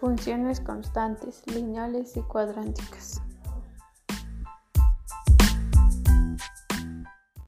Funciones constantes, lineales y cuadránticas.